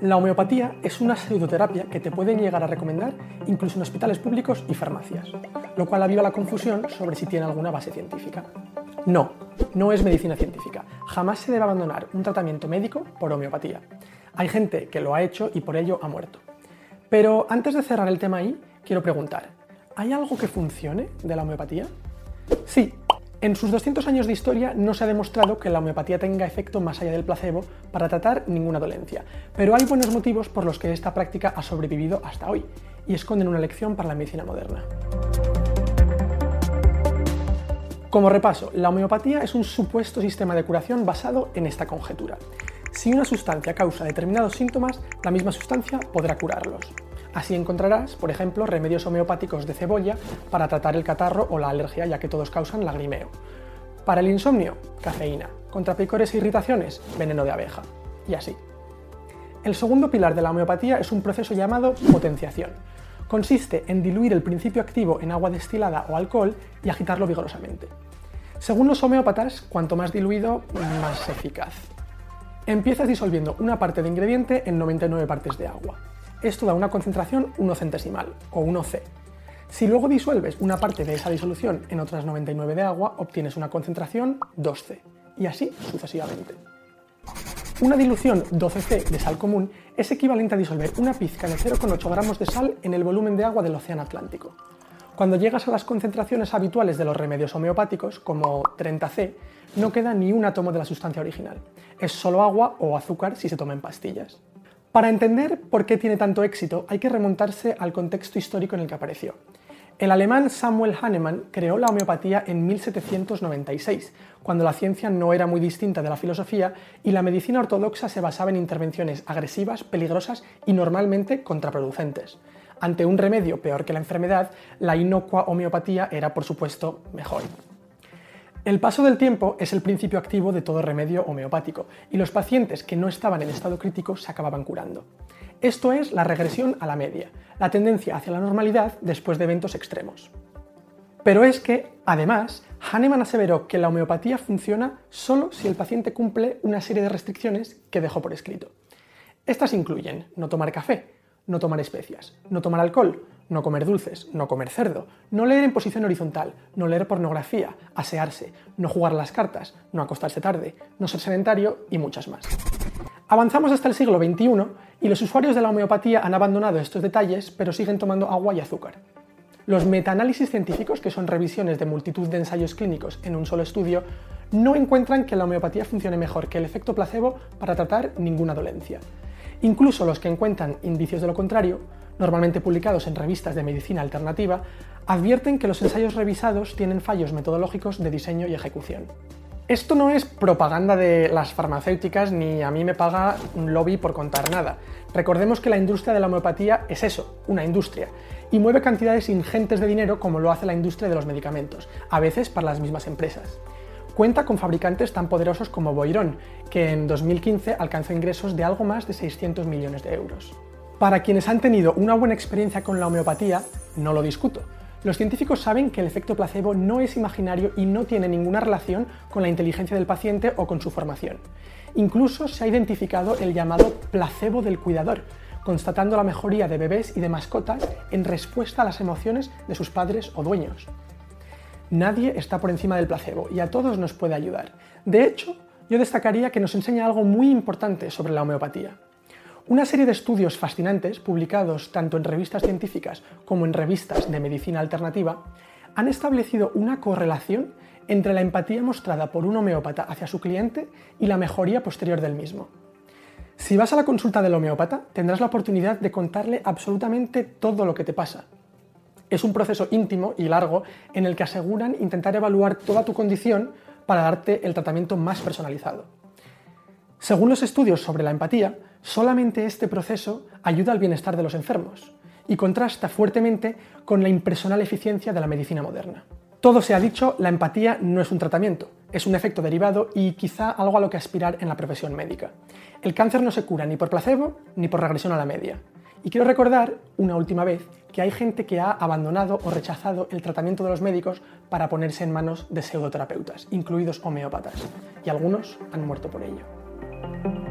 La homeopatía es una pseudoterapia que te pueden llegar a recomendar incluso en hospitales públicos y farmacias, lo cual aviva la confusión sobre si tiene alguna base científica. No, no es medicina científica. Jamás se debe abandonar un tratamiento médico por homeopatía. Hay gente que lo ha hecho y por ello ha muerto. Pero antes de cerrar el tema ahí, quiero preguntar, ¿hay algo que funcione de la homeopatía? Sí, en sus 200 años de historia no se ha demostrado que la homeopatía tenga efecto más allá del placebo para tratar ninguna dolencia, pero hay buenos motivos por los que esta práctica ha sobrevivido hasta hoy y esconden una lección para la medicina moderna. Como repaso, la homeopatía es un supuesto sistema de curación basado en esta conjetura. Si una sustancia causa determinados síntomas, la misma sustancia podrá curarlos. Así encontrarás, por ejemplo, remedios homeopáticos de cebolla para tratar el catarro o la alergia, ya que todos causan lagrimeo. Para el insomnio, cafeína. Contra picores e irritaciones, veneno de abeja. Y así. El segundo pilar de la homeopatía es un proceso llamado potenciación. Consiste en diluir el principio activo en agua destilada o alcohol y agitarlo vigorosamente. Según los homeópatas, cuanto más diluido, más eficaz. Empiezas disolviendo una parte de ingrediente en 99 partes de agua. Esto da una concentración 1 centesimal, o 1C. Si luego disuelves una parte de esa disolución en otras 99 de agua, obtienes una concentración 2C, y así sucesivamente. Una dilución 12C de sal común es equivalente a disolver una pizca de 0,8 gramos de sal en el volumen de agua del Océano Atlántico. Cuando llegas a las concentraciones habituales de los remedios homeopáticos, como 30C, no queda ni un átomo de la sustancia original. Es solo agua o azúcar si se toma en pastillas. Para entender por qué tiene tanto éxito hay que remontarse al contexto histórico en el que apareció. El alemán Samuel Hahnemann creó la homeopatía en 1796, cuando la ciencia no era muy distinta de la filosofía y la medicina ortodoxa se basaba en intervenciones agresivas, peligrosas y normalmente contraproducentes. Ante un remedio peor que la enfermedad, la inocua homeopatía era, por supuesto, mejor. El paso del tiempo es el principio activo de todo remedio homeopático, y los pacientes que no estaban en estado crítico se acababan curando. Esto es la regresión a la media, la tendencia hacia la normalidad después de eventos extremos. Pero es que, además, Hahnemann aseveró que la homeopatía funciona solo si el paciente cumple una serie de restricciones que dejó por escrito. Estas incluyen no tomar café, no tomar especias, no tomar alcohol, no comer dulces, no comer cerdo, no leer en posición horizontal, no leer pornografía, asearse, no jugar las cartas, no acostarse tarde, no ser sedentario y muchas más. Avanzamos hasta el siglo XXI y los usuarios de la homeopatía han abandonado estos detalles, pero siguen tomando agua y azúcar. Los metaanálisis científicos, que son revisiones de multitud de ensayos clínicos en un solo estudio, no encuentran que la homeopatía funcione mejor que el efecto placebo para tratar ninguna dolencia. Incluso los que encuentran indicios de lo contrario normalmente publicados en revistas de medicina alternativa, advierten que los ensayos revisados tienen fallos metodológicos de diseño y ejecución. Esto no es propaganda de las farmacéuticas ni a mí me paga un lobby por contar nada. Recordemos que la industria de la homeopatía es eso, una industria, y mueve cantidades ingentes de dinero como lo hace la industria de los medicamentos, a veces para las mismas empresas. Cuenta con fabricantes tan poderosos como Boiron, que en 2015 alcanzó ingresos de algo más de 600 millones de euros. Para quienes han tenido una buena experiencia con la homeopatía, no lo discuto. Los científicos saben que el efecto placebo no es imaginario y no tiene ninguna relación con la inteligencia del paciente o con su formación. Incluso se ha identificado el llamado placebo del cuidador, constatando la mejoría de bebés y de mascotas en respuesta a las emociones de sus padres o dueños. Nadie está por encima del placebo y a todos nos puede ayudar. De hecho, yo destacaría que nos enseña algo muy importante sobre la homeopatía. Una serie de estudios fascinantes, publicados tanto en revistas científicas como en revistas de medicina alternativa, han establecido una correlación entre la empatía mostrada por un homeópata hacia su cliente y la mejoría posterior del mismo. Si vas a la consulta del homeópata, tendrás la oportunidad de contarle absolutamente todo lo que te pasa. Es un proceso íntimo y largo en el que aseguran intentar evaluar toda tu condición para darte el tratamiento más personalizado. Según los estudios sobre la empatía, solamente este proceso ayuda al bienestar de los enfermos y contrasta fuertemente con la impersonal eficiencia de la medicina moderna. Todo se ha dicho, la empatía no es un tratamiento, es un efecto derivado y quizá algo a lo que aspirar en la profesión médica. El cáncer no se cura ni por placebo ni por regresión a la media. Y quiero recordar, una última vez, que hay gente que ha abandonado o rechazado el tratamiento de los médicos para ponerse en manos de pseudoterapeutas, incluidos homeópatas, y algunos han muerto por ello.